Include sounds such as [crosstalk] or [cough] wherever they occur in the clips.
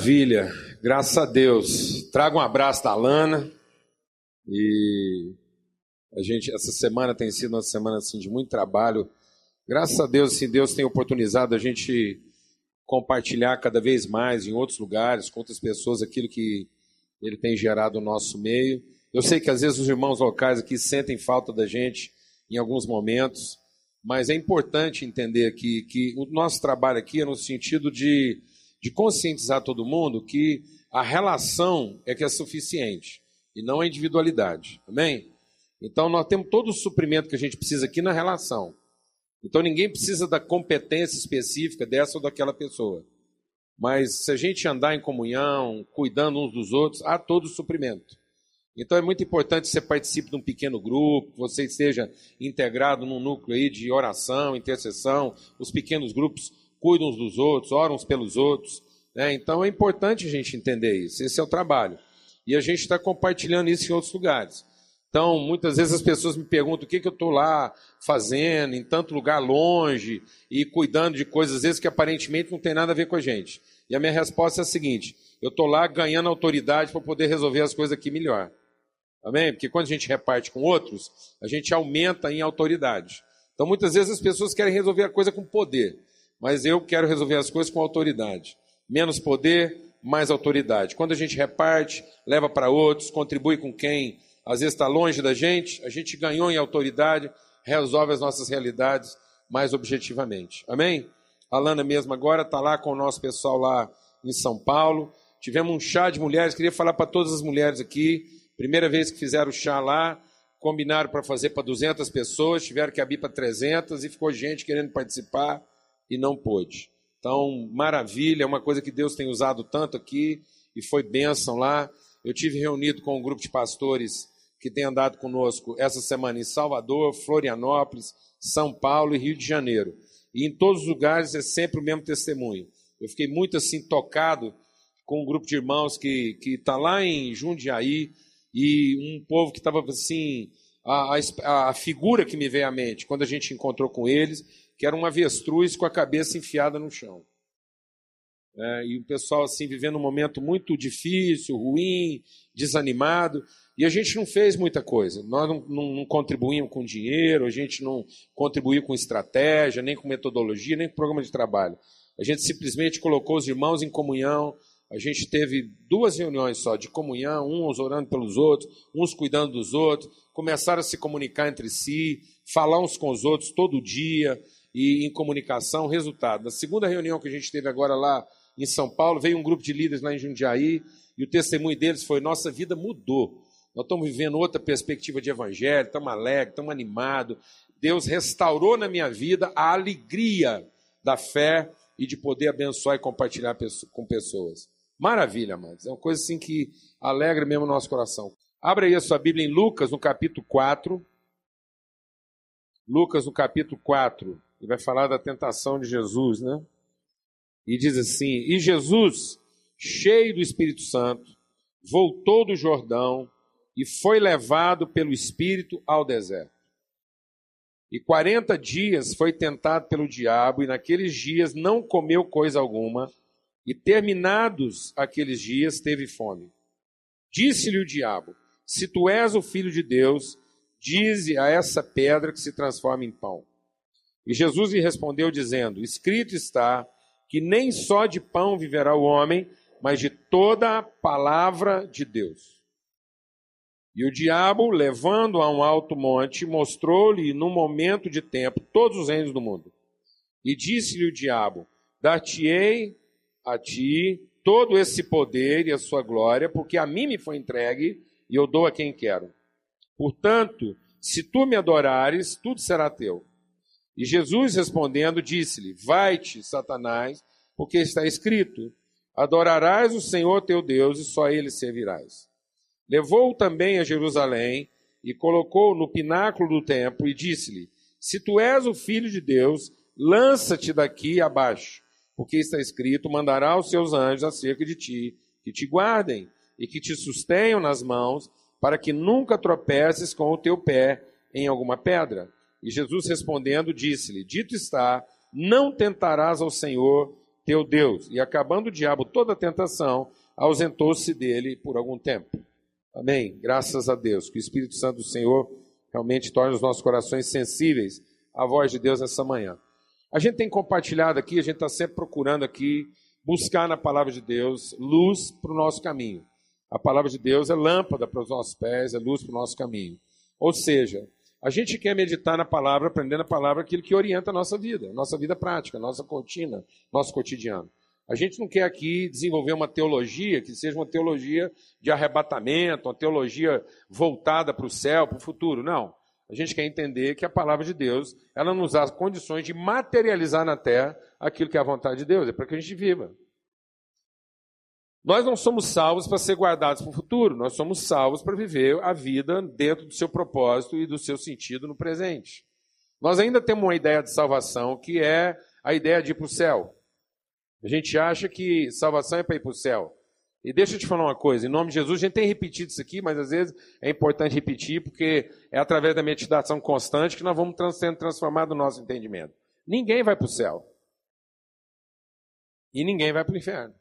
Maravilha, graças a Deus. Trago um abraço da Lana e a gente essa semana tem sido uma semana assim de muito trabalho. Graças a Deus, assim, Deus tem oportunizado a gente compartilhar cada vez mais em outros lugares, com outras pessoas, aquilo que Ele tem gerado no nosso meio. Eu sei que às vezes os irmãos locais aqui sentem falta da gente em alguns momentos, mas é importante entender aqui que o nosso trabalho aqui é no sentido de, de conscientizar todo mundo que a relação é que é suficiente e não a individualidade. Amém? Então nós temos todo o suprimento que a gente precisa aqui na relação. Então ninguém precisa da competência específica dessa ou daquela pessoa. Mas se a gente andar em comunhão, cuidando uns dos outros, há todo o suprimento. Então é muito importante que você participe de um pequeno grupo, você esteja integrado num núcleo aí de oração, intercessão. Os pequenos grupos cuidam uns dos outros, oram uns pelos outros. Né? Então é importante a gente entender isso. Esse é o trabalho. E a gente está compartilhando isso em outros lugares. Então, muitas vezes as pessoas me perguntam o que, que eu estou lá fazendo, em tanto lugar longe, e cuidando de coisas, às vezes, que aparentemente não tem nada a ver com a gente. E a minha resposta é a seguinte: eu estou lá ganhando autoridade para poder resolver as coisas aqui melhor. Amém? Porque quando a gente reparte com outros, a gente aumenta em autoridade. Então, muitas vezes as pessoas querem resolver a coisa com poder, mas eu quero resolver as coisas com autoridade. Menos poder, mais autoridade. Quando a gente reparte, leva para outros, contribui com quem às vezes está longe da gente, a gente ganhou em autoridade, resolve as nossas realidades mais objetivamente. Amém? A Lana mesmo agora está lá com o nosso pessoal lá em São Paulo. Tivemos um chá de mulheres, queria falar para todas as mulheres aqui. Primeira vez que fizeram o chá lá, combinaram para fazer para 200 pessoas, tiveram que abrir para 300 e ficou gente querendo participar e não pôde. Então, maravilha, é uma coisa que Deus tem usado tanto aqui e foi bênção lá. Eu tive reunido com um grupo de pastores que tem andado conosco essa semana em Salvador, Florianópolis, São Paulo e Rio de Janeiro. E em todos os lugares é sempre o mesmo testemunho. Eu fiquei muito assim tocado com um grupo de irmãos que está lá em Jundiaí e um povo que estava assim, a, a, a, figura que me veio à mente quando a gente encontrou com eles, que era uma avestruz com a cabeça enfiada no chão. É, e o pessoal assim vivendo um momento muito difícil, ruim, desanimado. E a gente não fez muita coisa. Nós não, não, não, contribuímos com dinheiro, a gente não contribuiu com estratégia, nem com metodologia, nem com programa de trabalho. A gente simplesmente colocou os irmãos em comunhão. A gente teve duas reuniões só de comunhão, uns orando pelos outros, uns cuidando dos outros, começaram a se comunicar entre si, falar uns com os outros todo dia e em comunicação. Resultado: na segunda reunião que a gente teve agora lá em São Paulo, veio um grupo de líderes lá em Jundiaí e o testemunho deles foi: nossa vida mudou. Nós estamos vivendo outra perspectiva de evangelho, estamos alegres, estamos animados. Deus restaurou na minha vida a alegria da fé e de poder abençoar e compartilhar com pessoas. Maravilha, amados. É uma coisa assim que alegra mesmo o nosso coração. Abra aí a sua Bíblia em Lucas, no capítulo 4. Lucas, no capítulo 4. Ele vai falar da tentação de Jesus, né? E diz assim: E Jesus, cheio do Espírito Santo, voltou do Jordão e foi levado pelo Espírito ao deserto. E quarenta dias foi tentado pelo diabo, e naqueles dias não comeu coisa alguma, e terminados aqueles dias teve fome. Disse-lhe o diabo: Se tu és o filho de Deus, dize a essa pedra que se transforma em pão. E Jesus lhe respondeu, dizendo: Escrito está que nem só de pão viverá o homem, mas de toda a palavra de Deus. E o diabo, levando a um alto monte, mostrou-lhe num momento de tempo todos os reinos do mundo. E disse-lhe o diabo: Dar-te-ei a ti todo esse poder e a sua glória, porque a mim me foi entregue e eu dou a quem quero. Portanto, se tu me adorares, tudo será teu. E Jesus respondendo, disse-lhe: Vai-te, Satanás, porque está escrito: Adorarás o Senhor teu Deus e só ele servirás. Levou-o também a Jerusalém e colocou no pináculo do templo e disse-lhe: Se tu és o filho de Deus, lança-te daqui abaixo, porque está escrito: mandará os seus anjos acerca de ti, que te guardem e que te sustenham nas mãos, para que nunca tropeces com o teu pé em alguma pedra. E Jesus respondendo, disse-lhe: Dito está, não tentarás ao Senhor teu Deus. E acabando o diabo toda a tentação, ausentou-se dele por algum tempo. Amém. Graças a Deus. Que o Espírito Santo do Senhor realmente torne os nossos corações sensíveis à voz de Deus nessa manhã. A gente tem compartilhado aqui, a gente está sempre procurando aqui buscar na palavra de Deus luz para o nosso caminho. A palavra de Deus é lâmpada para os nossos pés, é luz para o nosso caminho. Ou seja, a gente quer meditar na palavra, aprender na palavra aquilo que orienta a nossa vida, nossa vida prática, nossa rotina, nosso cotidiano. A gente não quer aqui desenvolver uma teologia que seja uma teologia de arrebatamento, uma teologia voltada para o céu, para o futuro. Não. A gente quer entender que a palavra de Deus, ela nos dá condições de materializar na terra aquilo que é a vontade de Deus, é para que a gente viva. Nós não somos salvos para ser guardados para o futuro, nós somos salvos para viver a vida dentro do seu propósito e do seu sentido no presente. Nós ainda temos uma ideia de salvação que é a ideia de ir para o céu. A gente acha que salvação é para ir para o céu. E deixa eu te falar uma coisa, em nome de Jesus, a gente tem repetido isso aqui, mas às vezes é importante repetir, porque é através da meditação constante que nós vamos sendo transformados no nosso entendimento. Ninguém vai para o céu. E ninguém vai para o inferno.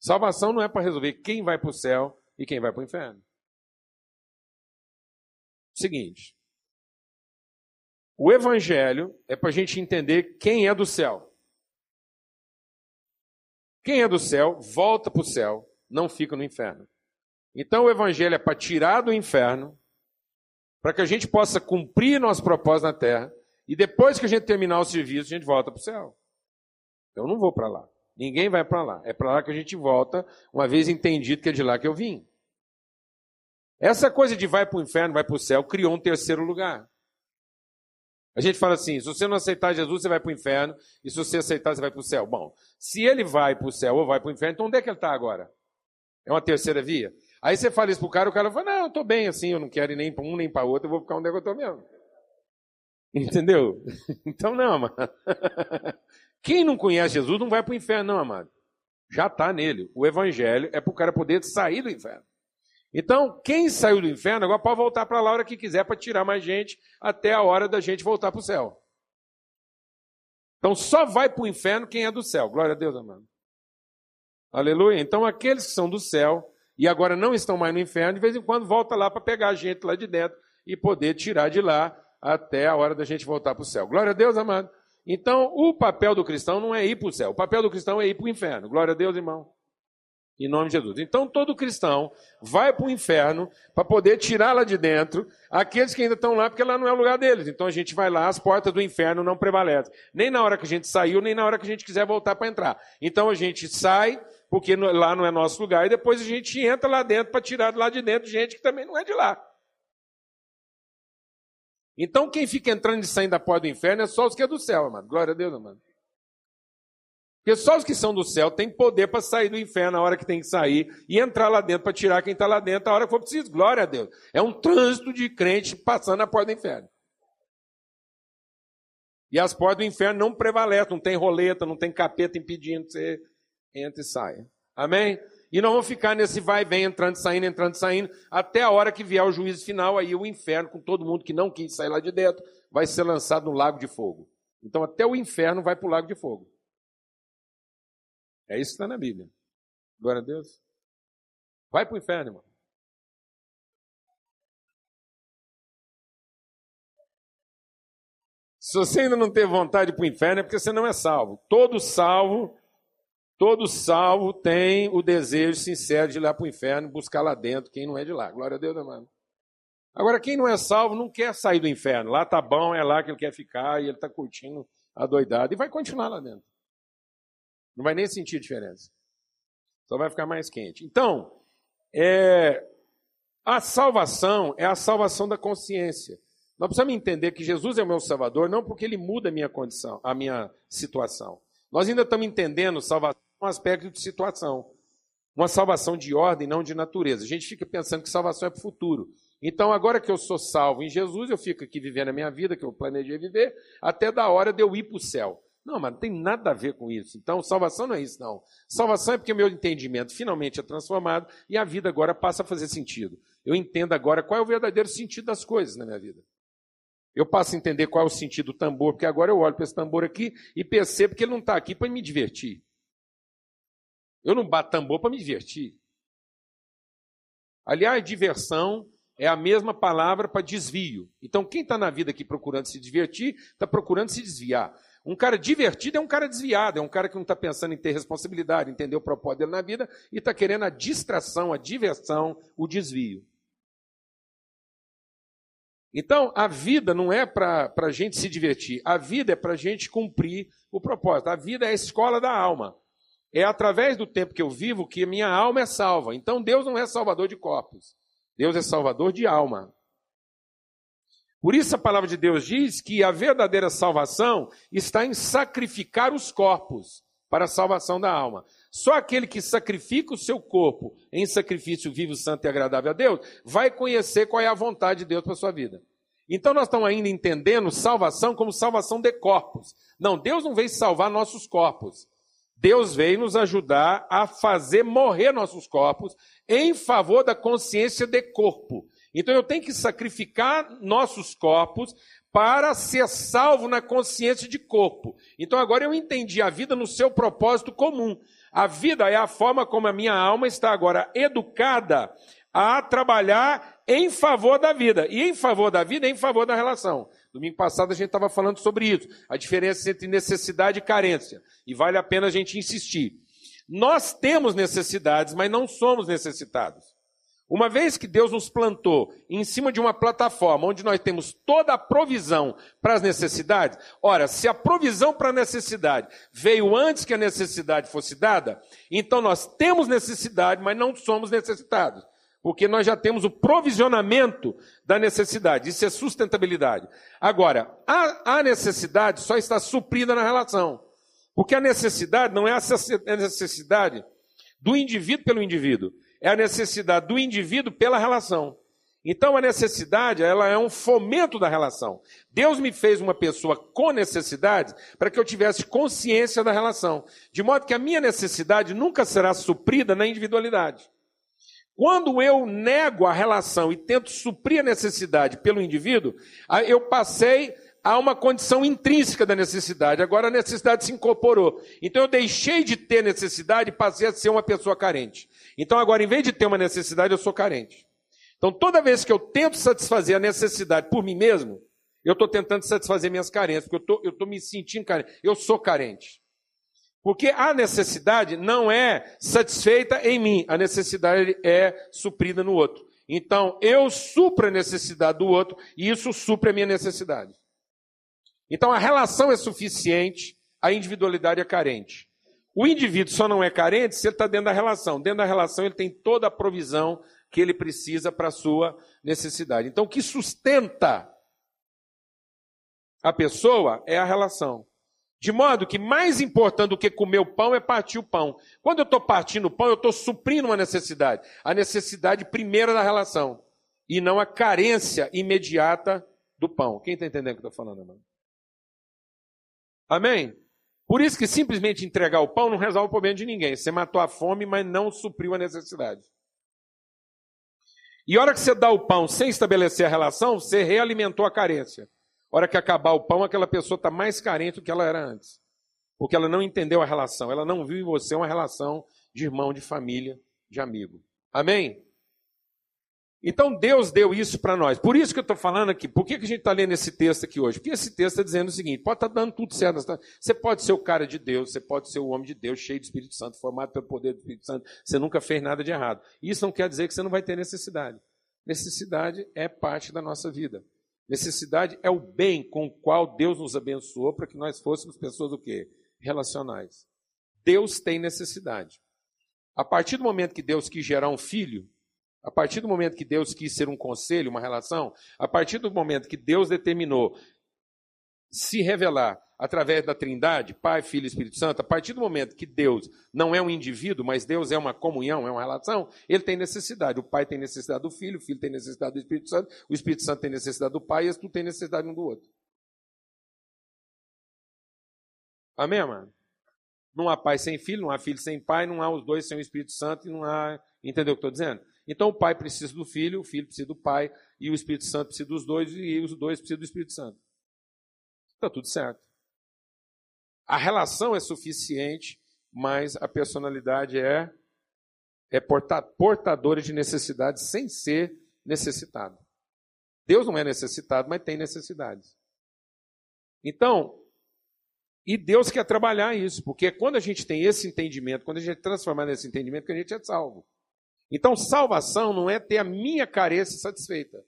Salvação não é para resolver quem vai para o céu e quem vai para o inferno. Seguinte. O evangelho é para a gente entender quem é do céu. Quem é do céu, volta para o céu, não fica no inferno. Então o evangelho é para tirar do inferno, para que a gente possa cumprir nosso propósito na terra, e depois que a gente terminar o serviço, a gente volta para o céu. Eu não vou para lá. Ninguém vai para lá. É para lá que a gente volta, uma vez entendido que é de lá que eu vim. Essa coisa de vai para o inferno, vai para o céu, criou um terceiro lugar. A gente fala assim: se você não aceitar Jesus, você vai para o inferno, e se você aceitar, você vai para o céu. Bom, se ele vai para o céu ou vai para o inferno, então onde é que ele está agora? É uma terceira via? Aí você fala isso para o cara, o cara fala: não, eu estou bem assim, eu não quero ir nem para um nem para outro, eu vou ficar onde é que eu estou mesmo. [laughs] Entendeu? [laughs] Então, não, amado. [laughs] Quem não conhece Jesus não vai para o inferno, não, amado. Já está nele. O evangelho é para o cara poder sair do inferno. Então, quem saiu do inferno agora pode voltar para lá a hora que quiser para tirar mais gente até a hora da gente voltar para o céu. Então, só vai para o inferno quem é do céu. Glória a Deus, amado. Aleluia. Então, aqueles que são do céu e agora não estão mais no inferno, de vez em quando volta lá para pegar a gente lá de dentro e poder tirar de lá até a hora da gente voltar para o céu. Glória a Deus, amado. Então, o papel do cristão não é ir para o céu. O papel do cristão é ir para o inferno. Glória a Deus, irmão. Em nome de Jesus. Então, todo cristão vai para o inferno para poder tirar lá de dentro aqueles que ainda estão lá, porque lá não é o lugar deles. Então, a gente vai lá, as portas do inferno não prevalecem. Nem na hora que a gente saiu, nem na hora que a gente quiser voltar para entrar. Então, a gente sai, porque lá não é nosso lugar, e depois a gente entra lá dentro para tirar lá de dentro gente que também não é de lá. Então, quem fica entrando e saindo da porta do inferno é só os que é do céu, amado. Glória a Deus, amado. Porque só os que são do céu têm poder para sair do inferno na hora que tem que sair e entrar lá dentro para tirar quem está lá dentro a hora que for preciso. Glória a Deus. É um trânsito de crente passando na porta do inferno. E as portas do inferno não prevalecem, não tem roleta, não tem capeta impedindo que você entre e saia. Amém? E não vão ficar nesse vai e vem, entrando saindo, entrando saindo, até a hora que vier o juízo final, aí o inferno, com todo mundo que não quis sair lá de dentro, vai ser lançado no lago de fogo. Então até o inferno vai para o lago de fogo. É isso que está na Bíblia. Glória a Deus. Vai para o inferno, irmão. Se você ainda não tem vontade para o inferno, é porque você não é salvo. Todo salvo, todo salvo tem o desejo sincero de ir lá para o inferno, buscar lá dentro quem não é de lá. Glória a Deus, amado. Agora, quem não é salvo não quer sair do inferno. Lá tá bom, é lá que ele quer ficar e ele está curtindo a doidada e vai continuar lá dentro. Não vai nem sentir diferença. Só vai ficar mais quente. Então, é, a salvação é a salvação da consciência. Nós precisamos entender que Jesus é o meu Salvador, não porque ele muda a minha condição, a minha situação. Nós ainda estamos entendendo salvação um aspecto de situação. Uma salvação de ordem, não de natureza. A gente fica pensando que salvação é para o futuro. Então, agora que eu sou salvo em Jesus, eu fico aqui vivendo a minha vida, que eu planejei viver, até da hora de eu ir para o céu. Não, mas não tem nada a ver com isso. Então, salvação não é isso, não. Salvação é porque meu entendimento finalmente é transformado e a vida agora passa a fazer sentido. Eu entendo agora qual é o verdadeiro sentido das coisas na minha vida. Eu passo a entender qual é o sentido do tambor, porque agora eu olho para esse tambor aqui e percebo que ele não está aqui para me divertir. Eu não bato tambor para me divertir. Aliás, diversão é a mesma palavra para desvio. Então, quem está na vida aqui procurando se divertir, está procurando se desviar. Um cara divertido é um cara desviado, é um cara que não está pensando em ter responsabilidade, entender o propósito dele na vida e está querendo a distração, a diversão, o desvio. Então, a vida não é para a gente se divertir, a vida é para a gente cumprir o propósito. A vida é a escola da alma. É através do tempo que eu vivo que minha alma é salva. Então, Deus não é salvador de corpos, Deus é salvador de alma. Por isso, a palavra de Deus diz que a verdadeira salvação está em sacrificar os corpos para a salvação da alma. Só aquele que sacrifica o seu corpo em sacrifício vivo, santo e agradável a Deus, vai conhecer qual é a vontade de Deus para a sua vida. Então nós estamos ainda entendendo salvação como salvação de corpos. Não, Deus não veio salvar nossos corpos. Deus veio nos ajudar a fazer morrer nossos corpos em favor da consciência de corpo. Então eu tenho que sacrificar nossos corpos para ser salvo na consciência de corpo. Então agora eu entendi a vida no seu propósito comum. A vida é a forma como a minha alma está agora educada a trabalhar em favor da vida. E em favor da vida, em favor da relação. Domingo passado a gente estava falando sobre isso, a diferença entre necessidade e carência. E vale a pena a gente insistir. Nós temos necessidades, mas não somos necessitados. Uma vez que Deus nos plantou em cima de uma plataforma onde nós temos toda a provisão para as necessidades, ora, se a provisão para a necessidade veio antes que a necessidade fosse dada, então nós temos necessidade, mas não somos necessitados. Porque nós já temos o provisionamento da necessidade. Isso é sustentabilidade. Agora, a, a necessidade só está suprida na relação. Porque a necessidade não é a necessidade do indivíduo pelo indivíduo é a necessidade do indivíduo pela relação. Então a necessidade, ela é um fomento da relação. Deus me fez uma pessoa com necessidade para que eu tivesse consciência da relação, de modo que a minha necessidade nunca será suprida na individualidade. Quando eu nego a relação e tento suprir a necessidade pelo indivíduo, eu passei a uma condição intrínseca da necessidade. Agora a necessidade se incorporou. Então eu deixei de ter necessidade e passei a ser uma pessoa carente. Então agora, em vez de ter uma necessidade, eu sou carente. Então toda vez que eu tento satisfazer a necessidade por mim mesmo, eu estou tentando satisfazer minhas carências, porque eu estou me sentindo carente. Eu sou carente. Porque a necessidade não é satisfeita em mim, a necessidade é suprida no outro. Então, eu supro a necessidade do outro e isso supre a minha necessidade. Então, a relação é suficiente, a individualidade é carente. O indivíduo só não é carente se ele está dentro da relação. Dentro da relação, ele tem toda a provisão que ele precisa para a sua necessidade. Então, o que sustenta a pessoa é a relação. De modo que mais importante do que comer o pão é partir o pão. Quando eu estou partindo o pão, eu estou suprindo uma necessidade. A necessidade primeira da relação. E não a carência imediata do pão. Quem está entendendo o que eu estou falando, irmão? Amém? Por isso que simplesmente entregar o pão não resolve o problema de ninguém. Você matou a fome, mas não supriu a necessidade. E a hora que você dá o pão sem estabelecer a relação, você realimentou a carência. Hora que acabar o pão, aquela pessoa está mais carente do que ela era antes. Porque ela não entendeu a relação. Ela não viu em você uma relação de irmão, de família, de amigo. Amém? Então Deus deu isso para nós. Por isso que eu estou falando aqui. Por que, que a gente está lendo esse texto aqui hoje? Porque esse texto está dizendo o seguinte: pode estar tá dando tudo certo. Você pode ser o cara de Deus, você pode ser o homem de Deus, cheio do Espírito Santo, formado pelo poder do Espírito Santo. Você nunca fez nada de errado. Isso não quer dizer que você não vai ter necessidade. Necessidade é parte da nossa vida. Necessidade é o bem com o qual Deus nos abençoou para que nós fôssemos pessoas o quê? Relacionais. Deus tem necessidade. A partir do momento que Deus quis gerar um filho, a partir do momento que Deus quis ser um conselho, uma relação, a partir do momento que Deus determinou se revelar através da Trindade, Pai, Filho e Espírito Santo, a partir do momento que Deus não é um indivíduo, mas Deus é uma comunhão, é uma relação, ele tem necessidade. O Pai tem necessidade do Filho, o Filho tem necessidade do Espírito Santo, o Espírito Santo tem necessidade do Pai e eles tudo tem necessidade um do outro. Amém, mano? Não há pai sem filho, não há filho sem pai, não há os dois sem o Espírito Santo e não há. Entendeu o que estou dizendo? Então o pai precisa do filho, o filho precisa do pai, e o Espírito Santo precisa dos dois, e os dois precisam do Espírito Santo. Está tudo certo. A relação é suficiente, mas a personalidade é, é portadora de necessidades sem ser necessitado. Deus não é necessitado, mas tem necessidades. Então, e Deus quer trabalhar isso, porque quando a gente tem esse entendimento, quando a gente é transformar nesse entendimento, que a gente é salvo. Então, salvação não é ter a minha carência satisfeita.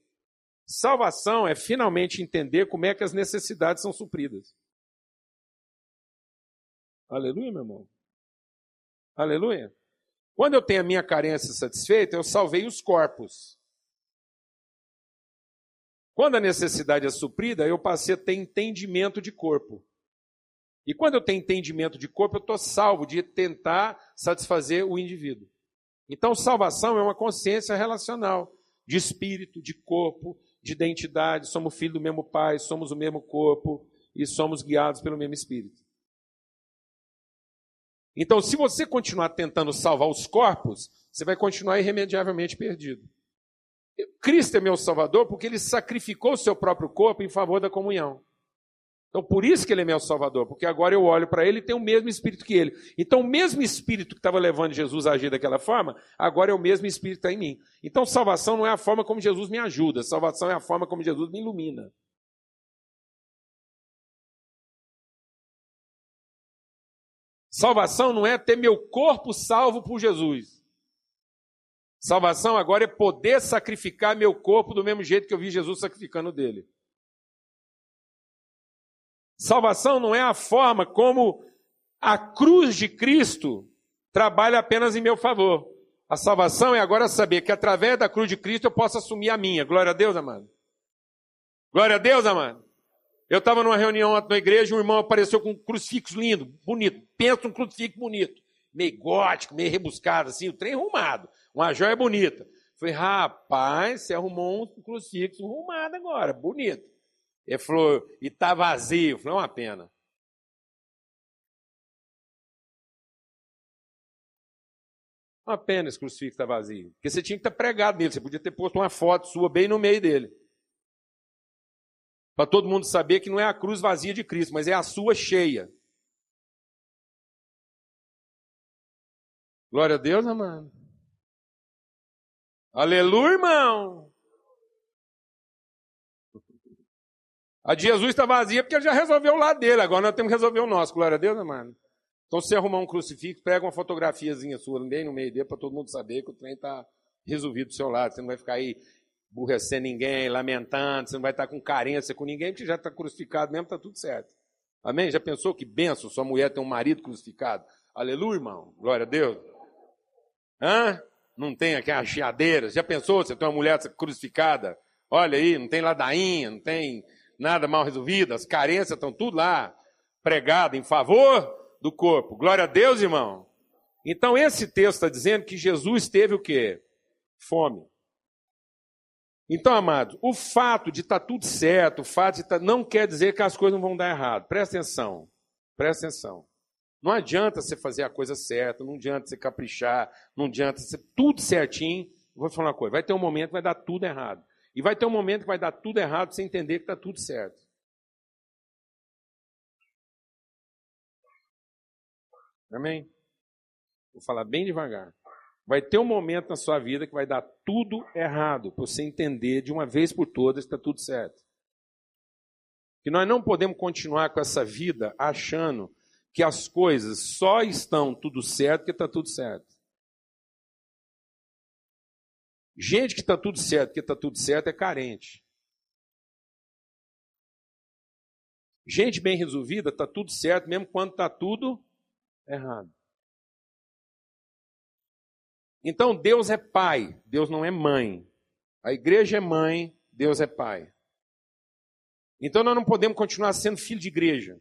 Salvação é finalmente entender como é que as necessidades são supridas. Aleluia, meu irmão. Aleluia. Quando eu tenho a minha carência satisfeita, eu salvei os corpos. Quando a necessidade é suprida, eu passei a ter entendimento de corpo. E quando eu tenho entendimento de corpo, eu estou salvo de tentar satisfazer o indivíduo. Então, salvação é uma consciência relacional, de espírito, de corpo, de identidade. Somos filhos do mesmo Pai, somos o mesmo corpo e somos guiados pelo mesmo espírito. Então, se você continuar tentando salvar os corpos, você vai continuar irremediavelmente perdido. Cristo é meu Salvador porque ele sacrificou o seu próprio corpo em favor da comunhão. Então, por isso que ele é meu Salvador, porque agora eu olho para ele e tem o mesmo espírito que ele. Então, o mesmo espírito que estava levando Jesus a agir daquela forma, agora é o mesmo espírito que está em mim. Então, salvação não é a forma como Jesus me ajuda, salvação é a forma como Jesus me ilumina. Salvação não é ter meu corpo salvo por Jesus. Salvação agora é poder sacrificar meu corpo do mesmo jeito que eu vi Jesus sacrificando dele. Salvação não é a forma como a cruz de Cristo trabalha apenas em meu favor. A salvação é agora saber que através da cruz de Cristo eu posso assumir a minha. Glória a Deus, amado. Glória a Deus, amado. Eu estava numa reunião na igreja, um irmão apareceu com um crucifixo lindo, bonito. Pensa um crucifixo bonito. Meio gótico, meio rebuscado, assim, o trem arrumado. Uma joia bonita. Falei, rapaz, você arrumou um crucifixo arrumado agora, bonito. Ele falou, e está vazio. Eu falei, é uma pena. Uma pena esse crucifixo estar tá vazio. Porque você tinha que estar tá pregado nele. Você podia ter posto uma foto sua bem no meio dele. Para todo mundo saber que não é a cruz vazia de Cristo, mas é a sua cheia. Glória a Deus, amado. Aleluia, irmão. A de Jesus está vazia porque ele já resolveu o lado dele, agora nós temos que resolver o nosso, glória a Deus, amado. Então, se você arrumar um crucifixo, pega uma fotografiazinha sua bem no meio dele, para todo mundo saber que o trem está resolvido do seu lado. Você não vai ficar aí burrecendo ninguém, lamentando, você não vai estar com carência com ninguém, porque já está crucificado mesmo, está tudo certo. Amém? Já pensou que benção sua mulher tem um marido crucificado? Aleluia, irmão. Glória a Deus. Hã? Não tem aqui a chiadeira. Já pensou você tem uma mulher crucificada? Olha aí, não tem ladainha, não tem nada mal resolvido, as carências estão tudo lá, pregado em favor do corpo. Glória a Deus, irmão. Então, esse texto está dizendo que Jesus teve o quê? Fome. Então, amados, o fato de estar tá tudo certo, o fato de tá, não quer dizer que as coisas não vão dar errado. Presta atenção. Presta atenção. Não adianta você fazer a coisa certa, não adianta você caprichar, não adianta você tudo certinho. Vou falar uma coisa, vai ter um momento que vai dar tudo errado. E vai ter um momento que vai dar tudo errado sem entender que está tudo certo. Amém? Vou falar bem devagar. Vai ter um momento na sua vida que vai dar tudo errado, para você entender de uma vez por todas que está tudo certo. Que nós não podemos continuar com essa vida achando que as coisas só estão tudo certo porque está tudo certo. Gente que está tudo certo, que está tudo certo, é carente. Gente bem resolvida, está tudo certo, mesmo quando está tudo errado. Então Deus é pai, Deus não é mãe. A igreja é mãe, Deus é pai. Então nós não podemos continuar sendo filho de igreja.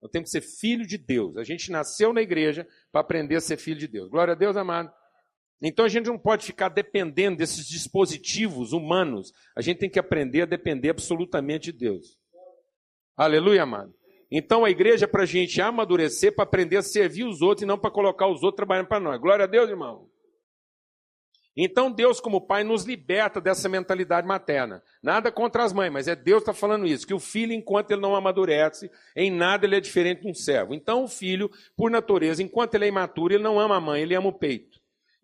Nós temos que ser filho de Deus. A gente nasceu na igreja para aprender a ser filho de Deus. Glória a Deus, amado. Então a gente não pode ficar dependendo desses dispositivos humanos. A gente tem que aprender a depender absolutamente de Deus. Aleluia, amado. Então a igreja é para a gente amadurecer, para aprender a servir os outros e não para colocar os outros trabalhando para nós. Glória a Deus, irmão. Então Deus, como Pai, nos liberta dessa mentalidade materna. Nada contra as mães, mas é Deus que está falando isso, que o filho, enquanto ele não amadurece, em nada ele é diferente de um servo. Então o filho, por natureza, enquanto ele é imaturo, ele não ama a mãe, ele ama o peito.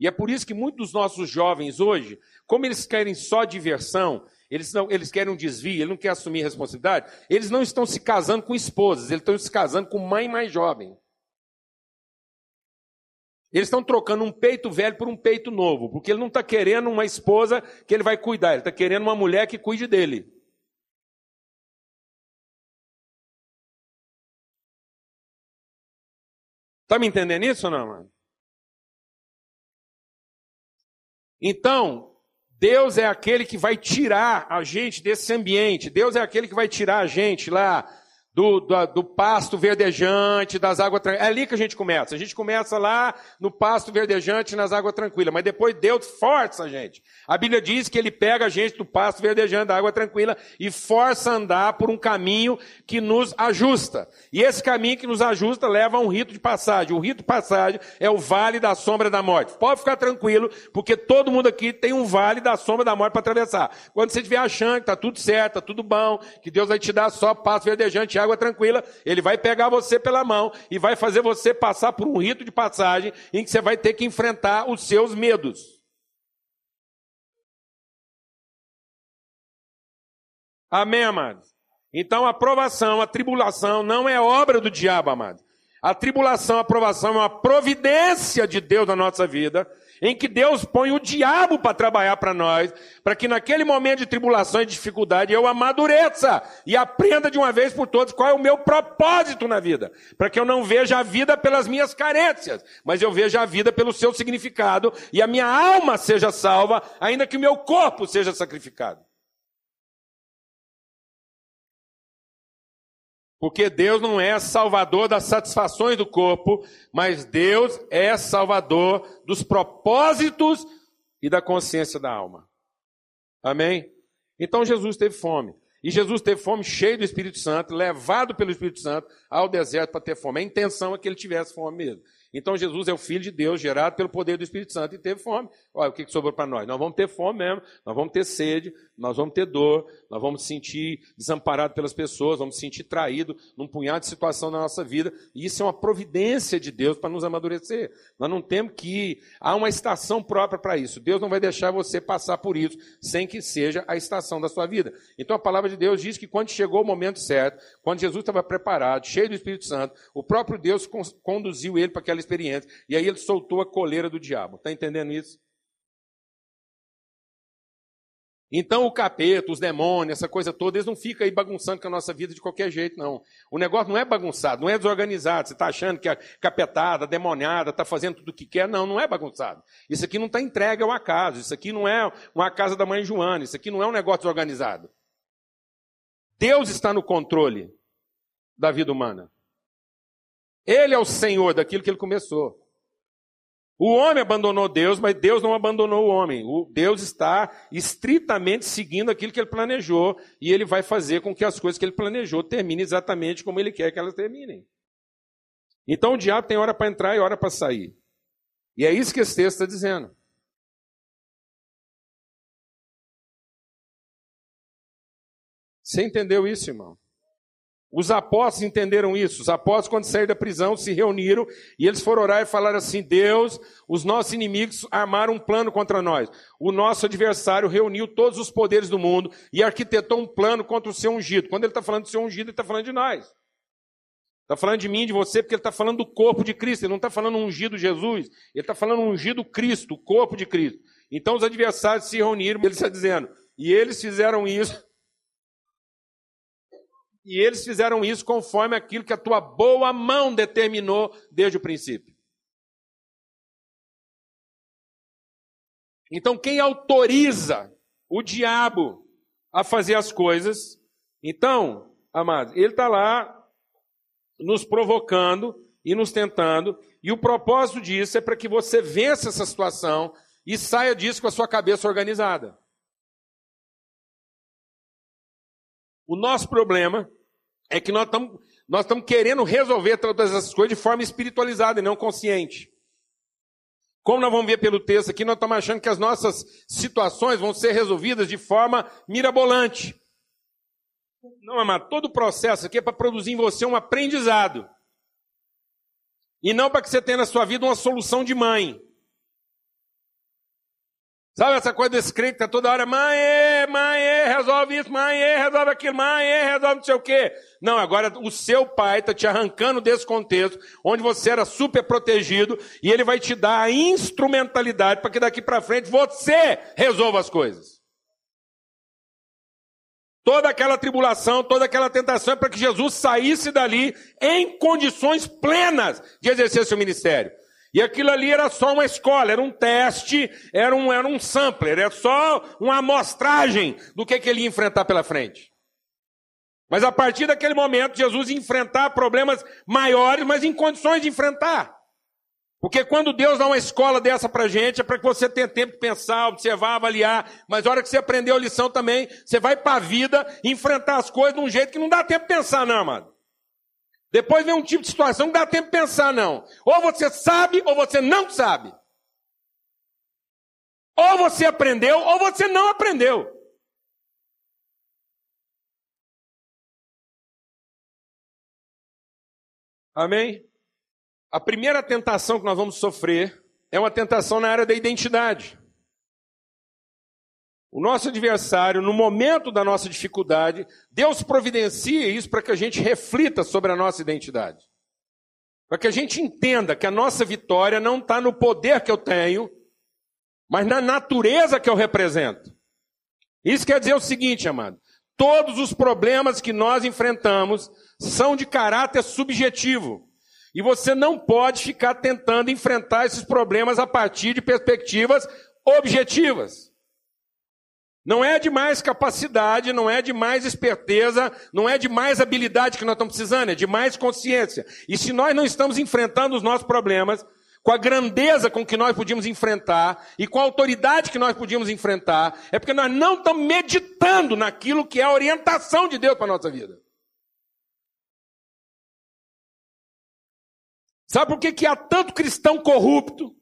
E é por isso que muitos dos nossos jovens hoje, como eles querem só diversão, eles, não, eles querem um desvio, eles não querem assumir responsabilidade, eles não estão se casando com esposas, eles estão se casando com mãe mais jovem. Eles estão trocando um peito velho por um peito novo, porque ele não está querendo uma esposa que ele vai cuidar, ele está querendo uma mulher que cuide dele. Está me entendendo isso ou não, mano? Então, Deus é aquele que vai tirar a gente desse ambiente, Deus é aquele que vai tirar a gente lá do, do, do, pasto verdejante, das águas tranquilas. É ali que a gente começa. A gente começa lá no pasto verdejante, nas águas tranquilas. Mas depois Deus força a gente. A Bíblia diz que ele pega a gente do pasto verdejante, da água tranquila, e força a andar por um caminho que nos ajusta. E esse caminho que nos ajusta leva a um rito de passagem. O rito de passagem é o vale da sombra da morte. Pode ficar tranquilo, porque todo mundo aqui tem um vale da sombra da morte para atravessar. Quando você estiver achando que está tudo certo, está tudo bom, que Deus vai te dar só pasto verdejante, água tranquila, ele vai pegar você pela mão e vai fazer você passar por um rito de passagem em que você vai ter que enfrentar os seus medos. Amém, amados? Então a provação, a tribulação não é obra do diabo, amados. A tribulação, a provação é uma providência de Deus na nossa vida em que Deus põe o diabo para trabalhar para nós, para que naquele momento de tribulação e dificuldade eu amadureça e aprenda de uma vez por todas qual é o meu propósito na vida, para que eu não veja a vida pelas minhas carências, mas eu veja a vida pelo seu significado e a minha alma seja salva, ainda que o meu corpo seja sacrificado. Porque Deus não é salvador das satisfações do corpo, mas Deus é salvador dos propósitos e da consciência da alma. Amém? Então Jesus teve fome. E Jesus teve fome cheio do Espírito Santo, levado pelo Espírito Santo ao deserto para ter fome. A intenção é que ele tivesse fome mesmo. Então Jesus é o Filho de Deus, gerado pelo poder do Espírito Santo, e teve fome. Olha, o que sobrou para nós? Nós vamos ter fome mesmo, nós vamos ter sede, nós vamos ter dor, nós vamos sentir desamparado pelas pessoas, vamos sentir traído num punhado de situação na nossa vida. E isso é uma providência de Deus para nos amadurecer. Nós não temos que ir. Há uma estação própria para isso. Deus não vai deixar você passar por isso sem que seja a estação da sua vida. Então a palavra de Deus diz que quando chegou o momento certo, quando Jesus estava preparado, cheio do Espírito Santo, o próprio Deus conduziu ele para aquela aquela experiência. E aí ele soltou a coleira do diabo. Está entendendo isso? Então o capeta, os demônios, essa coisa toda, eles não ficam aí bagunçando com a nossa vida de qualquer jeito, não. O negócio não é bagunçado, não é desorganizado. Você está achando que a capetada, a demoniada, está fazendo tudo o que quer. Não, não é bagunçado. Isso aqui não está entregue ao acaso. Isso aqui não é uma casa da mãe Joana. Isso aqui não é um negócio desorganizado. Deus está no controle da vida humana. Ele é o Senhor daquilo que ele começou. O homem abandonou Deus, mas Deus não abandonou o homem. O Deus está estritamente seguindo aquilo que ele planejou e ele vai fazer com que as coisas que ele planejou terminem exatamente como ele quer que elas terminem. Então o diabo tem hora para entrar e hora para sair. E é isso que esse texto está dizendo. Você entendeu isso, irmão? Os apóstolos entenderam isso. Os apóstolos, quando saíram da prisão, se reuniram e eles foram orar e falaram assim: Deus, os nossos inimigos armaram um plano contra nós. O nosso adversário reuniu todos os poderes do mundo e arquitetou um plano contra o seu ungido. Quando ele está falando do seu ungido, ele está falando de nós. Está falando de mim, de você, porque ele está falando do corpo de Cristo. Ele não está falando ungido Jesus. Ele está falando ungido Cristo, o corpo de Cristo. Então os adversários se reuniram, ele está dizendo, e eles fizeram isso e eles fizeram isso conforme aquilo que a tua boa mão determinou desde o princípio. Então, quem autoriza o diabo a fazer as coisas, então, amados, ele está lá nos provocando e nos tentando, e o propósito disso é para que você vença essa situação e saia disso com a sua cabeça organizada. O nosso problema é que nós estamos nós estamos querendo resolver todas essas coisas de forma espiritualizada e não consciente. Como nós vamos ver pelo texto aqui, nós estamos achando que as nossas situações vão ser resolvidas de forma mirabolante. Não, amado, todo o processo aqui é para produzir em você um aprendizado. E não para que você tenha na sua vida uma solução de mãe. Sabe essa coisa desse crente que está toda hora, mãe, mãe, resolve isso, mãe, resolve aquilo, mãe, resolve não sei o quê. Não, agora o seu pai está te arrancando desse contexto, onde você era super protegido, e ele vai te dar a instrumentalidade para que daqui para frente você resolva as coisas. Toda aquela tribulação, toda aquela tentação é para que Jesus saísse dali em condições plenas de exercer seu ministério. E aquilo ali era só uma escola, era um teste, era um, era um sampler, era só uma amostragem do que, que ele ia enfrentar pela frente. Mas a partir daquele momento, Jesus ia enfrentar problemas maiores, mas em condições de enfrentar. Porque quando Deus dá uma escola dessa pra gente, é para que você tenha tempo de pensar, observar, avaliar, mas a hora que você aprendeu a lição também, você vai para a vida enfrentar as coisas de um jeito que não dá tempo de pensar, não, mano. Depois vem um tipo de situação que dá tempo de pensar, não. Ou você sabe, ou você não sabe. Ou você aprendeu, ou você não aprendeu. Amém? A primeira tentação que nós vamos sofrer é uma tentação na área da identidade. O nosso adversário, no momento da nossa dificuldade, Deus providencia isso para que a gente reflita sobre a nossa identidade. Para que a gente entenda que a nossa vitória não está no poder que eu tenho, mas na natureza que eu represento. Isso quer dizer o seguinte, amado: todos os problemas que nós enfrentamos são de caráter subjetivo. E você não pode ficar tentando enfrentar esses problemas a partir de perspectivas objetivas. Não é de mais capacidade, não é de mais esperteza, não é de mais habilidade que nós estamos precisando, é de mais consciência. E se nós não estamos enfrentando os nossos problemas com a grandeza com que nós podíamos enfrentar e com a autoridade que nós podíamos enfrentar, é porque nós não estamos meditando naquilo que é a orientação de Deus para a nossa vida. Sabe por que, que há tanto cristão corrupto?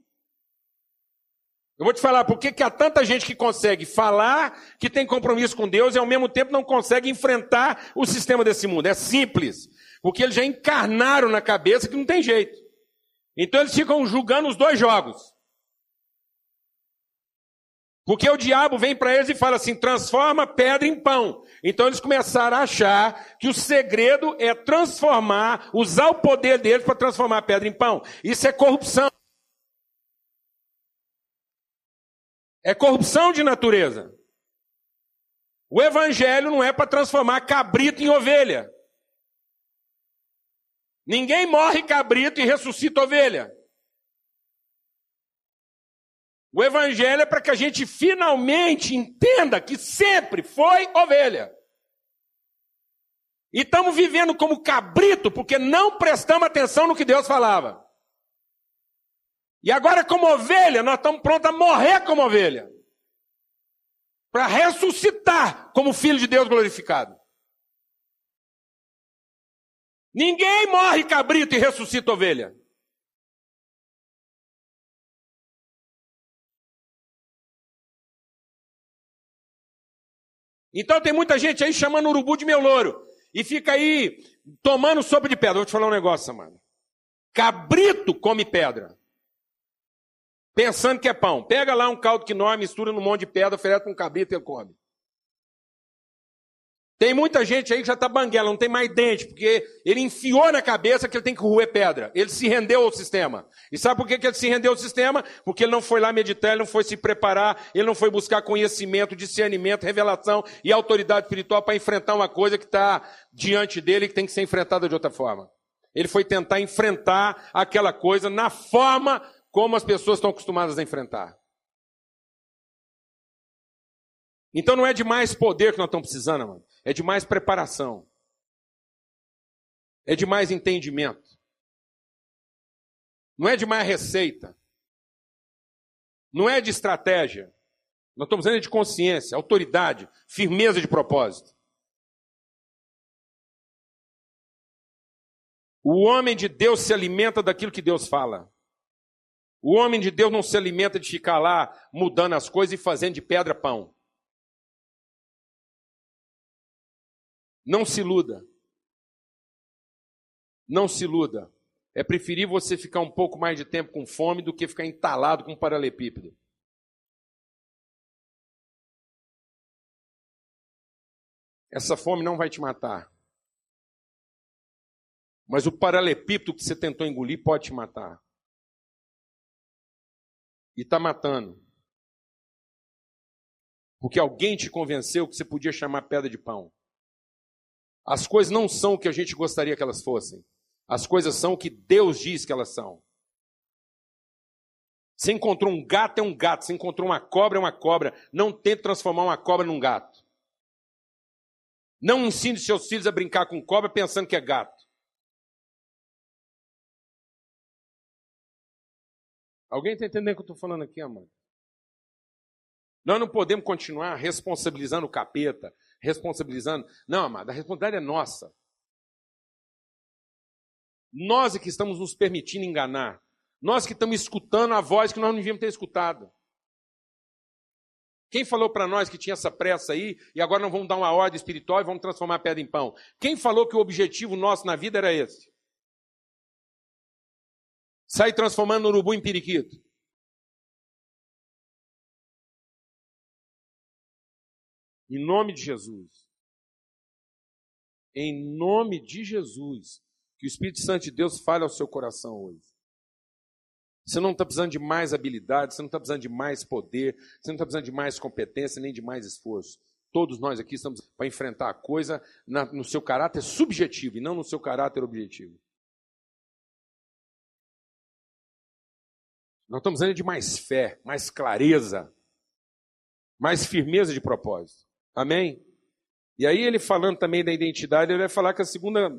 Eu vou te falar por que há tanta gente que consegue falar que tem compromisso com Deus e ao mesmo tempo não consegue enfrentar o sistema desse mundo. É simples. Porque eles já encarnaram na cabeça que não tem jeito. Então eles ficam julgando os dois jogos. Porque o diabo vem para eles e fala assim: transforma pedra em pão. Então eles começaram a achar que o segredo é transformar, usar o poder deles para transformar pedra em pão. Isso é corrupção. É corrupção de natureza. O evangelho não é para transformar cabrito em ovelha. Ninguém morre cabrito e ressuscita ovelha. O evangelho é para que a gente finalmente entenda que sempre foi ovelha. E estamos vivendo como cabrito porque não prestamos atenção no que Deus falava. E agora, como ovelha, nós estamos prontos a morrer como ovelha. Para ressuscitar como filho de Deus glorificado. Ninguém morre cabrito e ressuscita ovelha. Então tem muita gente aí chamando urubu de meu louro. E fica aí tomando sopa de pedra. Vou te falar um negócio, mano. Cabrito come pedra pensando que é pão. Pega lá um caldo que nós mistura num monte de pedra, oferece com um cabrito e ele come. Tem muita gente aí que já está banguela, não tem mais dente, porque ele enfiou na cabeça que ele tem que roer pedra. Ele se rendeu ao sistema. E sabe por que, que ele se rendeu ao sistema? Porque ele não foi lá meditar, ele não foi se preparar, ele não foi buscar conhecimento, discernimento, revelação e autoridade espiritual para enfrentar uma coisa que está diante dele e que tem que ser enfrentada de outra forma. Ele foi tentar enfrentar aquela coisa na forma como as pessoas estão acostumadas a enfrentar. Então não é de mais poder que nós estamos precisando, mano. É de mais preparação. É de mais entendimento. Não é de mais receita. Não é de estratégia. Nós estamos dizendo de consciência, autoridade, firmeza de propósito. O homem de Deus se alimenta daquilo que Deus fala. O homem de Deus não se alimenta de ficar lá mudando as coisas e fazendo de pedra pão. Não se iluda. Não se iluda. É preferir você ficar um pouco mais de tempo com fome do que ficar entalado com um paralepípedo. Essa fome não vai te matar. Mas o paralepípedo que você tentou engolir pode te matar. E está matando. Porque alguém te convenceu que você podia chamar pedra de pão. As coisas não são o que a gente gostaria que elas fossem. As coisas são o que Deus diz que elas são. Você encontrou um gato, é um gato. Você encontrou uma cobra, é uma cobra. Não tente transformar uma cobra num gato. Não ensine seus filhos a brincar com cobra pensando que é gato. Alguém está entendendo o que eu estou falando aqui, amado? Nós não podemos continuar responsabilizando o capeta, responsabilizando. Não, amado, a responsabilidade é nossa. Nós é que estamos nos permitindo enganar. Nós que estamos escutando a voz que nós não devíamos ter escutado. Quem falou para nós que tinha essa pressa aí e agora nós vamos dar uma ordem espiritual e vamos transformar a pedra em pão? Quem falou que o objetivo nosso na vida era esse? Sair transformando o urubu em periquito. Em nome de Jesus. Em nome de Jesus. Que o Espírito Santo de Deus fale ao seu coração hoje. Você não está precisando de mais habilidade, você não está precisando de mais poder, você não está precisando de mais competência, nem de mais esforço. Todos nós aqui estamos para enfrentar a coisa na, no seu caráter subjetivo e não no seu caráter objetivo. Nós estamos precisando de mais fé, mais clareza, mais firmeza de propósito. Amém? E aí ele falando também da identidade, ele vai falar que a segunda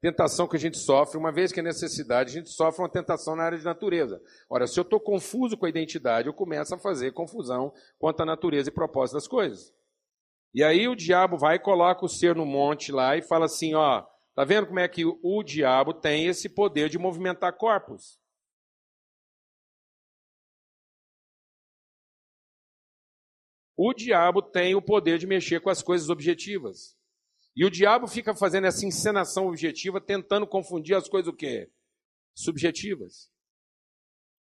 tentação que a gente sofre, uma vez que é necessidade, a gente sofre uma tentação na área de natureza. Ora, se eu estou confuso com a identidade, eu começo a fazer confusão quanto à natureza e propósito das coisas. E aí o diabo vai e coloca o ser no monte lá e fala assim, ó, tá vendo como é que o diabo tem esse poder de movimentar corpos? O diabo tem o poder de mexer com as coisas objetivas. E o diabo fica fazendo essa encenação objetiva, tentando confundir as coisas o quê? Subjetivas.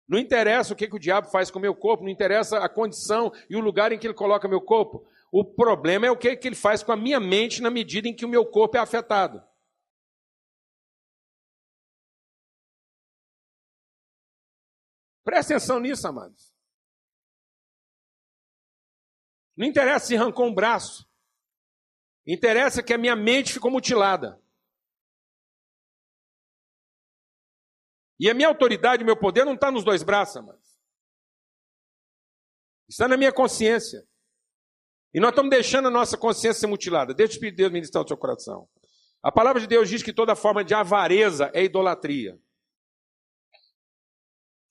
Não interessa o que, que o diabo faz com o meu corpo, não interessa a condição e o lugar em que ele coloca meu corpo. O problema é o que, que ele faz com a minha mente na medida em que o meu corpo é afetado. Presta atenção nisso, amados. Não interessa se arrancou um braço. Interessa que a minha mente ficou mutilada. E a minha autoridade, o meu poder não está nos dois braços, mas está na minha consciência. E nós estamos deixando a nossa consciência ser mutilada. Deixa o Espírito de Deus ministrar o seu coração. A palavra de Deus diz que toda forma de avareza é idolatria.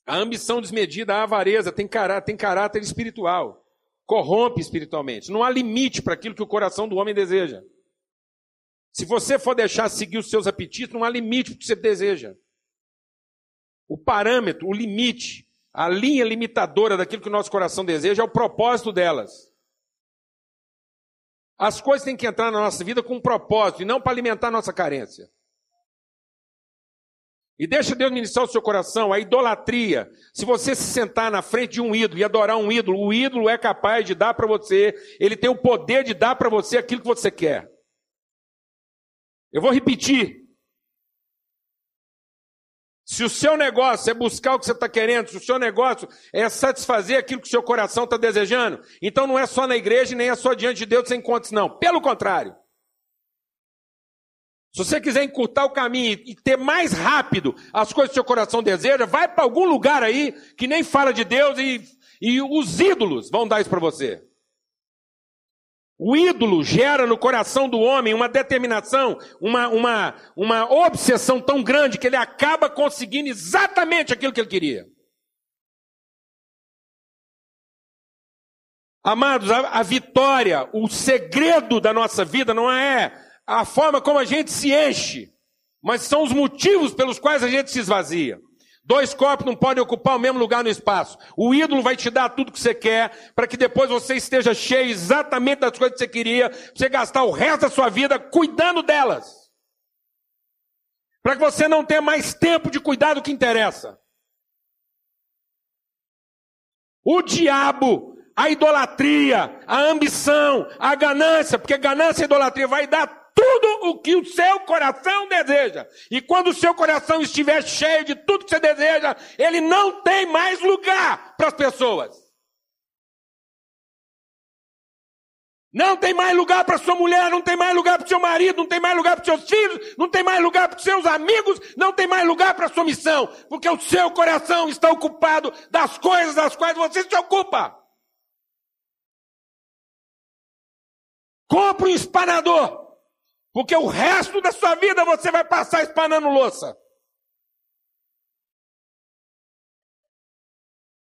A ambição desmedida, a avareza, tem caráter, tem caráter espiritual corrompe espiritualmente. Não há limite para aquilo que o coração do homem deseja. Se você for deixar seguir os seus apetites, não há limite para o que você deseja. O parâmetro, o limite, a linha limitadora daquilo que o nosso coração deseja é o propósito delas. As coisas têm que entrar na nossa vida com um propósito e não para alimentar nossa carência. E deixa Deus ministrar o seu coração, a idolatria. Se você se sentar na frente de um ídolo e adorar um ídolo, o ídolo é capaz de dar para você, ele tem o poder de dar para você aquilo que você quer. Eu vou repetir. Se o seu negócio é buscar o que você está querendo, se o seu negócio é satisfazer aquilo que o seu coração está desejando, então não é só na igreja nem é só diante de Deus encontra isso, não. Pelo contrário. Se você quiser encurtar o caminho e ter mais rápido as coisas que seu coração deseja, vai para algum lugar aí que nem fala de Deus e, e os ídolos vão dar isso para você. O ídolo gera no coração do homem uma determinação, uma, uma, uma obsessão tão grande que ele acaba conseguindo exatamente aquilo que ele queria. Amados, a, a vitória, o segredo da nossa vida não é a forma como a gente se enche, mas são os motivos pelos quais a gente se esvazia. Dois corpos não podem ocupar o mesmo lugar no espaço. O ídolo vai te dar tudo que você quer, para que depois você esteja cheio exatamente das coisas que você queria, você gastar o resto da sua vida cuidando delas. Para que você não tenha mais tempo de cuidar do que interessa. O diabo, a idolatria, a ambição, a ganância, porque ganância e idolatria vai dar tudo o que o seu coração deseja. E quando o seu coração estiver cheio de tudo que você deseja, ele não tem mais lugar para as pessoas. Não tem mais lugar para sua mulher, não tem mais lugar para seu marido, não tem mais lugar para seus filhos, não tem mais lugar para seus amigos, não tem mais lugar para sua missão, porque o seu coração está ocupado das coisas das quais você se ocupa. Compre um espanador. Porque o resto da sua vida você vai passar espanando louça.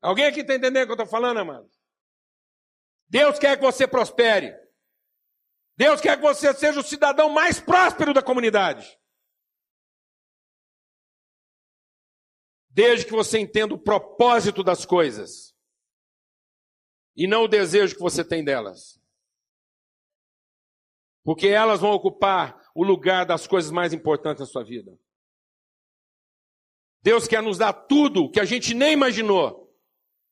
Alguém aqui está entendendo o que eu estou falando, amado? Deus quer que você prospere. Deus quer que você seja o cidadão mais próspero da comunidade. Desde que você entenda o propósito das coisas e não o desejo que você tem delas porque elas vão ocupar o lugar das coisas mais importantes da sua vida. Deus quer nos dar tudo que a gente nem imaginou,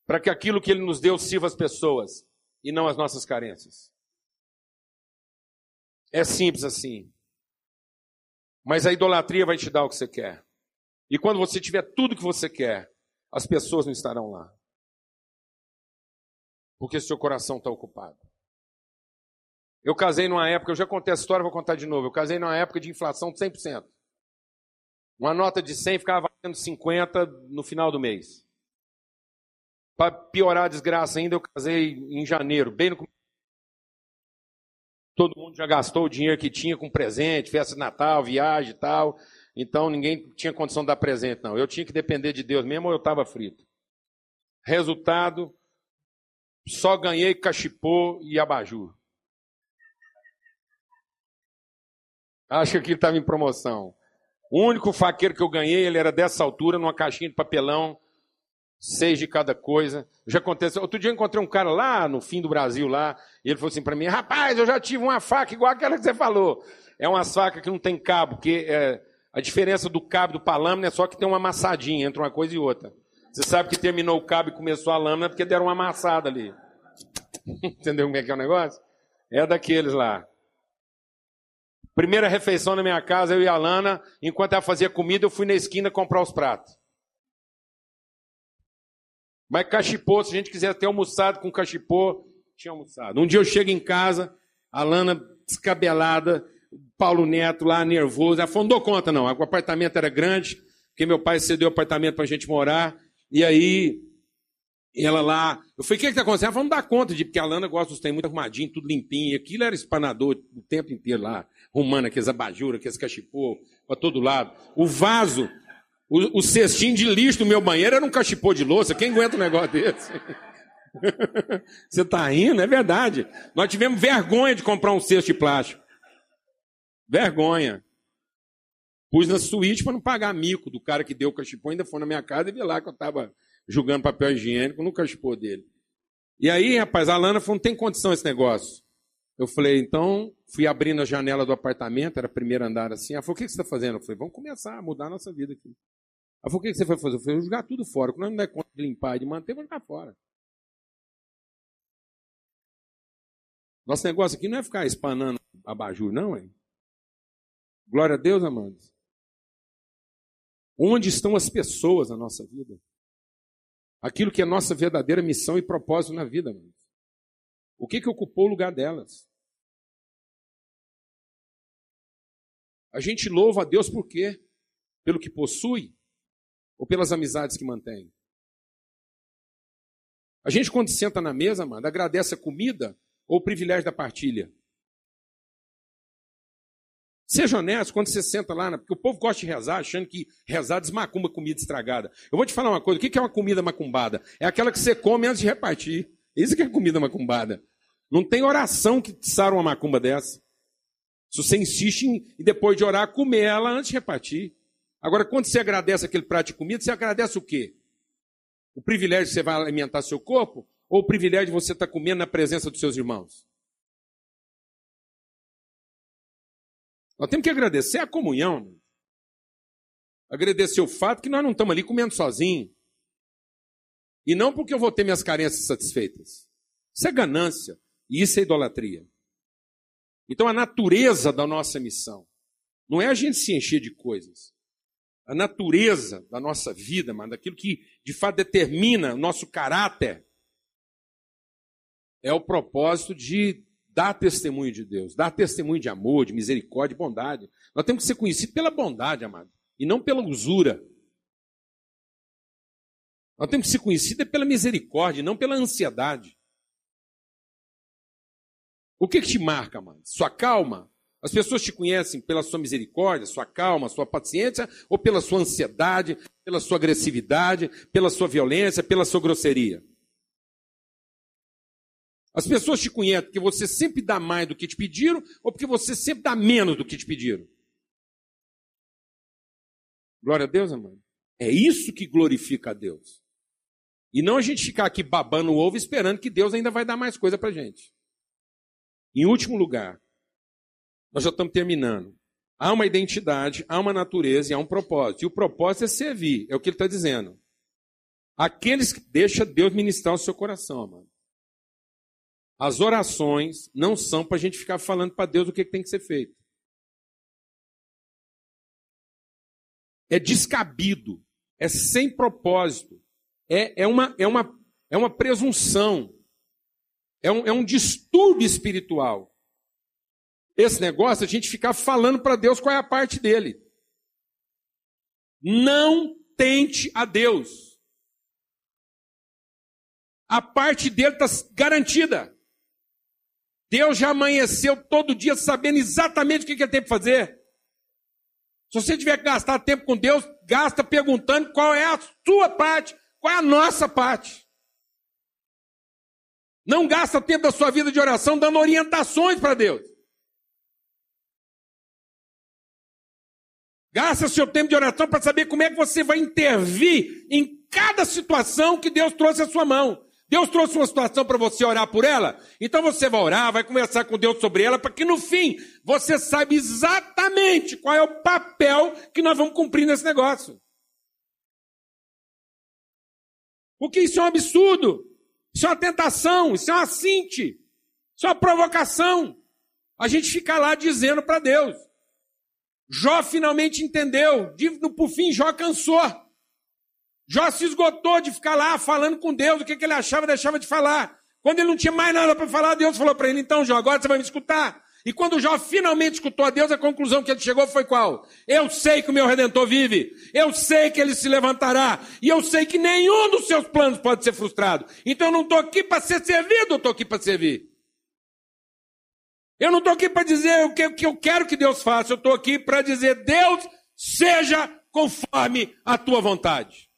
para que aquilo que Ele nos deu sirva as pessoas e não as nossas carências. É simples assim. Mas a idolatria vai te dar o que você quer. E quando você tiver tudo que você quer, as pessoas não estarão lá. Porque seu coração está ocupado. Eu casei numa época, eu já contei essa história, vou contar de novo. Eu casei numa época de inflação de 100%. Uma nota de 100 ficava valendo 50 no final do mês. Para piorar a desgraça ainda, eu casei em janeiro, bem no Todo mundo já gastou o dinheiro que tinha com presente, festa de Natal, viagem e tal. Então ninguém tinha condição de dar presente, não. Eu tinha que depender de Deus mesmo ou eu estava frito. Resultado, só ganhei cachipô e abajur. Acho que aquilo estava em promoção. O único faqueiro que eu ganhei, ele era dessa altura, numa caixinha de papelão, seis de cada coisa. Já aconteceu. Outro dia eu encontrei um cara lá no fim do Brasil, lá, e ele falou assim para mim: rapaz, eu já tive uma faca igual aquela que você falou. É uma faca que não tem cabo, porque é, a diferença do cabo do palâmina é só que tem uma amassadinha entre uma coisa e outra. Você sabe que terminou o cabo e começou a lâmina porque deram uma amassada ali. [laughs] Entendeu como é que é o negócio? É daqueles lá. Primeira refeição na minha casa, eu e a Lana, enquanto ela fazia comida, eu fui na esquina comprar os pratos. Mas cachipô, se a gente quiser ter almoçado com cachipô, tinha almoçado. Um dia eu chego em casa, a Lana descabelada, Paulo Neto lá nervoso. Ela falou, não dou conta não, o apartamento era grande, porque meu pai cedeu o apartamento para a gente morar. E aí ela lá, eu falei, o que está acontecendo? Ela falou, não dá conta de, porque a Lana gosta dos trem muito arrumadinho, tudo limpinho. Aquilo era espanador o tempo inteiro lá, arrumando aqueles abajur, aqueles cachipô, para todo lado. O vaso, o, o, cestinho de lixo do meu banheiro era um cachipô de louça. Quem aguenta um negócio desse? [laughs] Você está rindo? É verdade. Nós tivemos vergonha de comprar um cesto de plástico. Vergonha. Pus na suíte para não pagar mico do cara que deu o cachipô. Ainda foi na minha casa e vi lá que eu estava jogando papel higiênico no cachepô dele. E aí, rapaz, a Lana falou, não tem condição esse negócio. Eu falei, então, fui abrindo a janela do apartamento, era primeiro andar assim. Ela falou, o que você está fazendo? Eu falei, vamos começar a mudar a nossa vida aqui. Ela falou, o que você vai fazer? Eu falei, vou jogar tudo fora. Quando não der conta de limpar e de manter, vou jogar fora. Nosso negócio aqui não é ficar espanando abajur, não, hein? Glória a Deus, amados. Onde estão as pessoas na nossa vida? aquilo que é nossa verdadeira missão e propósito na vida. Mano. O que, que ocupou o lugar delas? A gente louva a Deus por quê? Pelo que possui ou pelas amizades que mantém? A gente, quando senta na mesa, mano, agradece a comida ou o privilégio da partilha? Seja honesto quando você senta lá, porque o povo gosta de rezar, achando que rezar desmacumba comida estragada. Eu vou te falar uma coisa: o que é uma comida macumbada? É aquela que você come antes de repartir. Isso que é comida macumbada. Não tem oração que sara uma macumba dessa. Se você insiste em, depois de orar, comer ela antes de repartir. Agora, quando você agradece aquele prato de comida, você agradece o quê? O privilégio de você vai alimentar seu corpo? Ou o privilégio de você estar comendo na presença dos seus irmãos? Nós temos que agradecer a comunhão. Agradecer o fato que nós não estamos ali comendo sozinhos. E não porque eu vou ter minhas carências satisfeitas. Isso é ganância. E isso é idolatria. Então a natureza da nossa missão não é a gente se encher de coisas. A natureza da nossa vida, mas daquilo que de fato determina nosso caráter, é o propósito de dar testemunho de Deus, dar testemunho de amor, de misericórdia, de bondade. Nós temos que ser conhecidos pela bondade, amado, e não pela usura. Nós temos que ser conhecidos pela misericórdia, não pela ansiedade. O que, que te marca, amado? Sua calma? As pessoas te conhecem pela sua misericórdia, sua calma, sua paciência, ou pela sua ansiedade, pela sua agressividade, pela sua violência, pela sua grosseria? As pessoas te conhecem porque você sempre dá mais do que te pediram, ou porque você sempre dá menos do que te pediram? Glória a Deus, amado. É isso que glorifica a Deus. E não a gente ficar aqui babando o ovo esperando que Deus ainda vai dar mais coisa para gente. Em último lugar, nós já estamos terminando. Há uma identidade, há uma natureza e há um propósito. E o propósito é servir, é o que ele está dizendo. Aqueles que deixa Deus ministrar o seu coração, mano. As orações não são para a gente ficar falando para Deus o que tem que ser feito. É descabido, é sem propósito é, é, uma, é, uma, é uma presunção, é um, é um distúrbio espiritual. Esse negócio, a gente ficar falando para Deus qual é a parte dele. Não tente a Deus. A parte dele está garantida. Deus já amanheceu todo dia sabendo exatamente o que ele tem para fazer. Se você tiver que gastar tempo com Deus, gasta perguntando qual é a sua parte qual é a nossa parte? Não gasta tempo da sua vida de oração dando orientações para Deus. Gasta seu tempo de oração para saber como é que você vai intervir em cada situação que Deus trouxe à sua mão. Deus trouxe uma situação para você orar por ela, então você vai orar, vai conversar com Deus sobre ela, para que no fim você saiba exatamente qual é o papel que nós vamos cumprir nesse negócio. Porque isso é um absurdo. Isso é uma tentação, isso é uma cinte, isso é uma provocação. A gente fica lá dizendo para Deus. Jó finalmente entendeu. Por fim, Jó cansou. Jó se esgotou de ficar lá falando com Deus o que, que ele achava, deixava de falar. Quando ele não tinha mais nada para falar, Deus falou para ele: então, Jó, agora você vai me escutar. E quando Jó finalmente escutou a Deus, a conclusão que ele chegou foi qual? Eu sei que o meu redentor vive, eu sei que ele se levantará, e eu sei que nenhum dos seus planos pode ser frustrado. Então eu não estou aqui para ser servido, eu estou aqui para servir. Eu não estou aqui para dizer o que, que eu quero que Deus faça, eu estou aqui para dizer: Deus, seja conforme a tua vontade.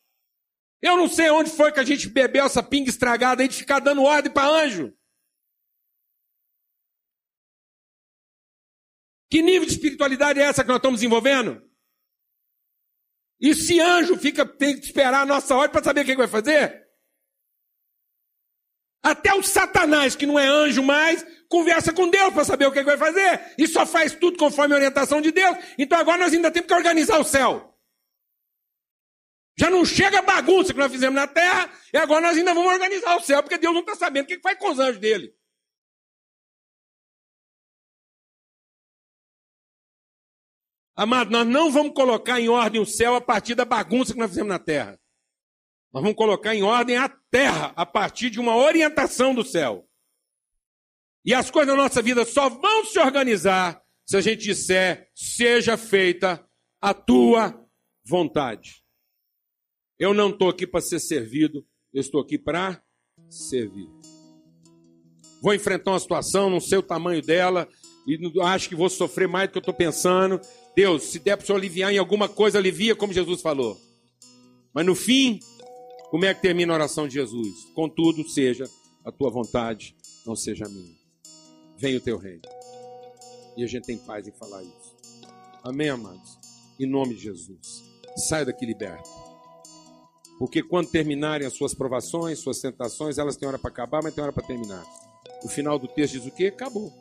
Eu não sei onde foi que a gente bebeu essa pinga estragada aí de ficar dando ordem para anjo. Que nível de espiritualidade é essa que nós estamos desenvolvendo? E se anjo fica, tem que esperar a nossa hora para saber o que vai fazer? Até o Satanás, que não é anjo mais, conversa com Deus para saber o que vai fazer. E só faz tudo conforme a orientação de Deus. Então agora nós ainda temos que organizar o céu. Já não chega a bagunça que nós fizemos na terra, e agora nós ainda vamos organizar o céu, porque Deus não está sabendo o que faz com os anjos dele. Amado, nós não vamos colocar em ordem o céu a partir da bagunça que nós fizemos na terra. Nós vamos colocar em ordem a terra a partir de uma orientação do céu. E as coisas da nossa vida só vão se organizar se a gente disser: seja feita a tua vontade. Eu não estou aqui para ser servido, eu estou aqui para servir. Vou enfrentar uma situação, não sei o tamanho dela, e acho que vou sofrer mais do que eu estou pensando. Deus, se der para o Senhor aliviar em alguma coisa, alivia, como Jesus falou. Mas no fim, como é que termina a oração de Jesus? Contudo, seja a tua vontade, não seja a minha. Venha o teu reino. E a gente tem paz em falar isso. Amém, amados? Em nome de Jesus. Saia daqui liberto. Porque quando terminarem as suas provações, suas tentações, elas têm hora para acabar, mas tem hora para terminar. O final do texto diz o quê? Acabou.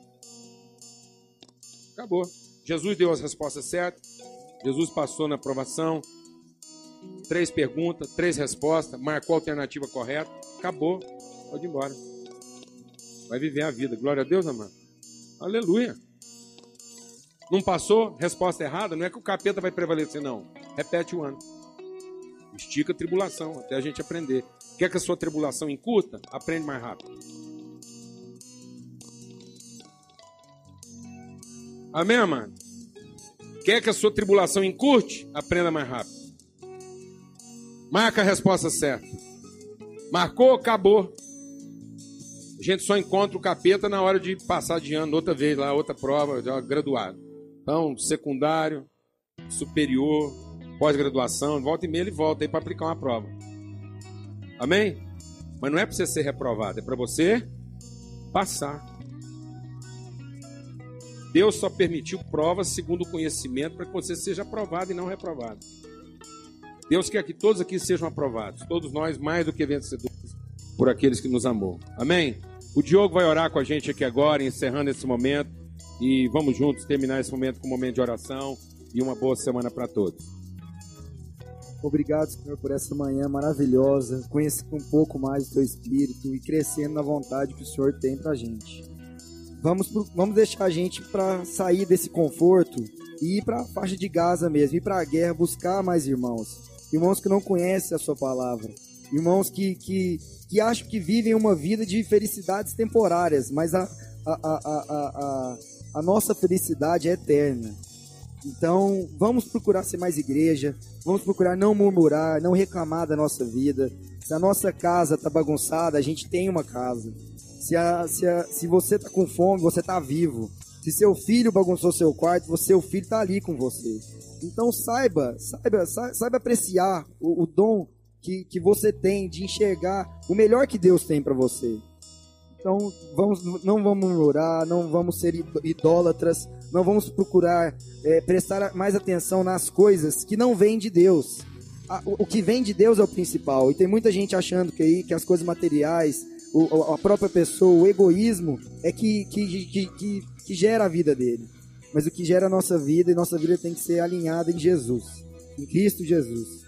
Acabou. Jesus deu as respostas certas. Jesus passou na aprovação. Três perguntas, três respostas, marcou a alternativa correta. Acabou. Pode ir embora. Vai viver a vida. Glória a Deus, amado. Aleluia. Não passou? Resposta errada? Não é que o capeta vai prevalecer, não. Repete o ano. Estica a tribulação até a gente aprender. Quer que a sua tribulação encurta? Aprende mais rápido. Amém, amado? Quer que a sua tribulação encurte? Aprenda mais rápido. Marca a resposta certa. Marcou, acabou. A gente só encontra o capeta na hora de passar de ano, outra vez lá, outra prova, já graduado. Então, secundário, superior, pós-graduação, volta e meia ele volta aí para aplicar uma prova. Amém? Mas não é para você ser reprovado, é para você passar. Deus só permitiu provas segundo o conhecimento para que você seja aprovado e não reprovado. Deus quer que todos aqui sejam aprovados, todos nós mais do que vencedores por aqueles que nos amou. Amém? O Diogo vai orar com a gente aqui agora, encerrando esse momento, e vamos juntos terminar esse momento com um momento de oração e uma boa semana para todos. Obrigado, Senhor, por essa manhã maravilhosa, conhecendo um pouco mais do Teu Espírito e crescendo na vontade que o Senhor tem para a gente. Vamos, pro, vamos deixar a gente para sair desse conforto e ir para a faixa de Gaza mesmo, ir para a guerra, buscar mais irmãos. Irmãos que não conhecem a Sua palavra. Irmãos que, que, que acham que vivem uma vida de felicidades temporárias, mas a, a, a, a, a, nossa felicidade é eterna. Então, vamos procurar ser mais igreja, vamos procurar não murmurar, não reclamar da nossa vida. Se a nossa casa está bagunçada, a gente tem uma casa. Se, a, se, a, se você está com fome, você está vivo. Se seu filho bagunçou seu quarto, seu filho está ali com você. Então saiba, saiba, saiba apreciar o, o dom que, que você tem de enxergar o melhor que Deus tem para você. Então vamos, não vamos murmurar, não vamos ser idólatras, não vamos procurar é, prestar mais atenção nas coisas que não vêm de Deus. O que vem de Deus é o principal. E tem muita gente achando que, aí, que as coisas materiais, o, a própria pessoa, o egoísmo é que, que, que, que, que gera a vida dele. Mas o que gera a nossa vida e nossa vida tem que ser alinhada em Jesus, em Cristo Jesus.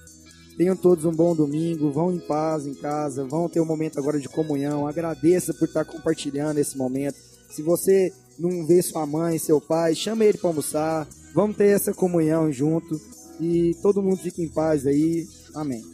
Tenham todos um bom domingo, vão em paz em casa, vão ter um momento agora de comunhão. Agradeça por estar compartilhando esse momento. Se você não vê sua mãe, seu pai, chama ele para almoçar. Vamos ter essa comunhão junto e todo mundo fique em paz aí. Amém.